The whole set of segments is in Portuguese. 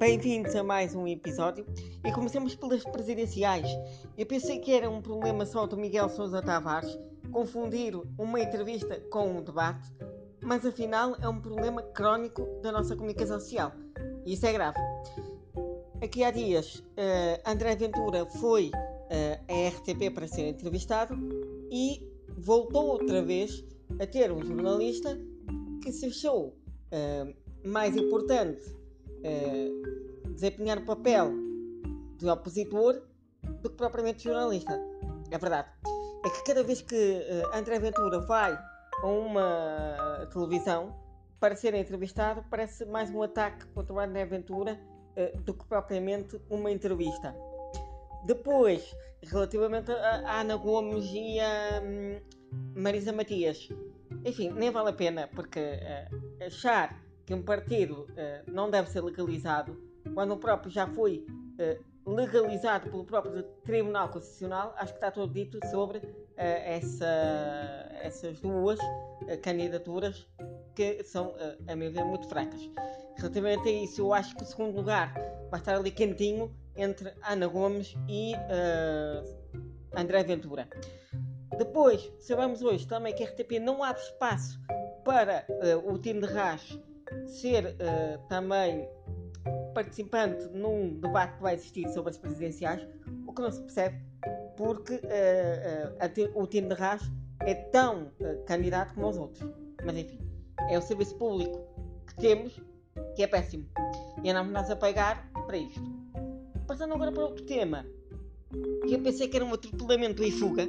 Bem-vindos a mais um episódio e comecemos pelas presidenciais. Eu pensei que era um problema só do Miguel Sousa Tavares confundir uma entrevista com um debate, mas afinal é um problema crónico da nossa comunicação social. E isso é grave. Aqui há dias, uh, André Ventura foi uh, à RTP para ser entrevistado e voltou outra vez a ter um jornalista que se achou uh, mais importante uh, desempenhar o papel de opositor do que propriamente jornalista. É verdade. É que cada vez que uh, André Ventura vai a uma televisão para ser entrevistado, parece mais um ataque contra o André Ventura uh, do que propriamente uma entrevista. Depois, relativamente a, Ana Gomes e a um, Marisa Matias, enfim, nem vale a pena, porque uh, achar que um partido uh, não deve ser legalizado, quando o próprio já foi uh, legalizado pelo próprio Tribunal Constitucional, acho que está tudo dito sobre essa, essas duas candidaturas que são, a meu ver, muito fracas. Relativamente a isso, eu acho que o segundo lugar vai estar ali quentinho entre Ana Gomes e André Ventura. Depois, sabemos hoje também que a RTP não abre espaço para uh, o time de RAS ser uh, também participante num debate que vai existir sobre as presidenciais, o que não se percebe porque uh, o time de RAS é tão candidato como os outros. Mas enfim, é o serviço público que temos que é péssimo. E andamos nós a pagar para isto. Passando agora para outro tema, que eu pensei que era um atropelamento e fuga,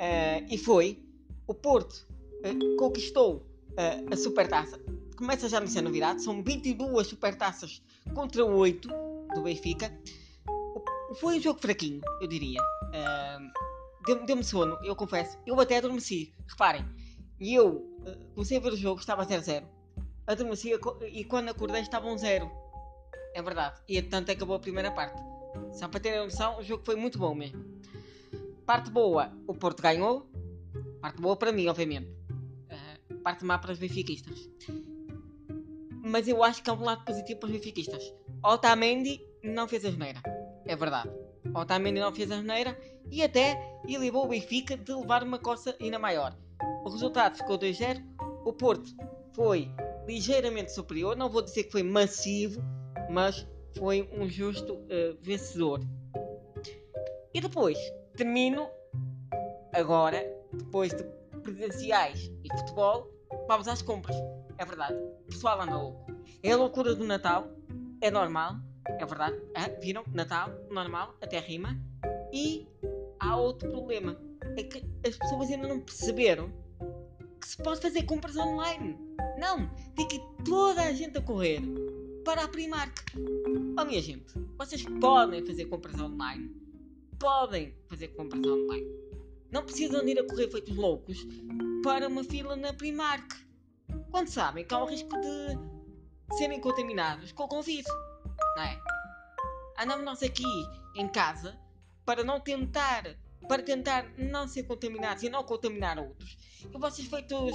Uh, e foi o Porto uh, conquistou uh, a supertaça. Começa já a ser novidade, são 22 supertaças contra 8 do Benfica. Foi um jogo fraquinho, eu diria. Deu-me deu sono, eu confesso. Eu até adormeci, reparem. E eu comecei a ver o jogo, estava 0-0. Adormeci e quando acordei estava 1-0. Um é verdade. E tanto acabou a primeira parte. Só para terem noção, o jogo foi muito bom mesmo. Parte boa, o Porto ganhou. Parte boa para mim, obviamente. Uh, parte má para os benfiquistas. Mas eu acho que é um lado positivo para os benfiquistas. Otamendi não fez a geneira. É verdade. Otamendi não fez a geneira e até elevou o Benfica de levar uma coça ainda maior. O resultado ficou 2-0. O Porto foi ligeiramente superior. Não vou dizer que foi massivo, mas foi um justo uh, vencedor. E depois, termino agora, depois de presidenciais e futebol, vamos às compras. É verdade. O pessoal anda louco. É a loucura do Natal. É normal. É verdade. Ah, viram? Natal, normal, até rima. E há outro problema. É que as pessoas ainda não perceberam que se pode fazer compras online. Não! Tem que ir toda a gente a correr para a Primark. Oh minha gente, vocês podem fazer compras online podem fazer compras online. Não precisam de ir a correr feitos loucos para uma fila na Primark. Quando sabem que há o risco de serem contaminados com o Covid. Não é? Andamos nós aqui em casa para não tentar para tentar não ser contaminados e não contaminar outros. E vocês feitos,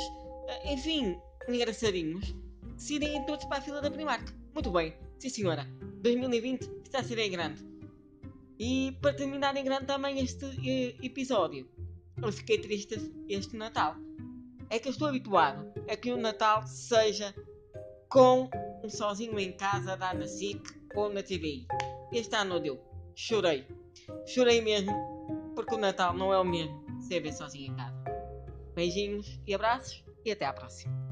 eh, enfim, engraçadinhos, se todos para a fila da Primark. Muito bem, sim senhora. 2020 está a ser em grande. E para terminar em grande também este eh, episódio, eu fiquei triste este Natal. É que eu estou habituado a que o Natal seja com um sozinho em casa dar na SIC ou na TVI. Este ano deu. Chorei. Chorei mesmo, porque o Natal não é o mesmo ser ver sozinho em casa. Beijinhos e abraços e até à próxima.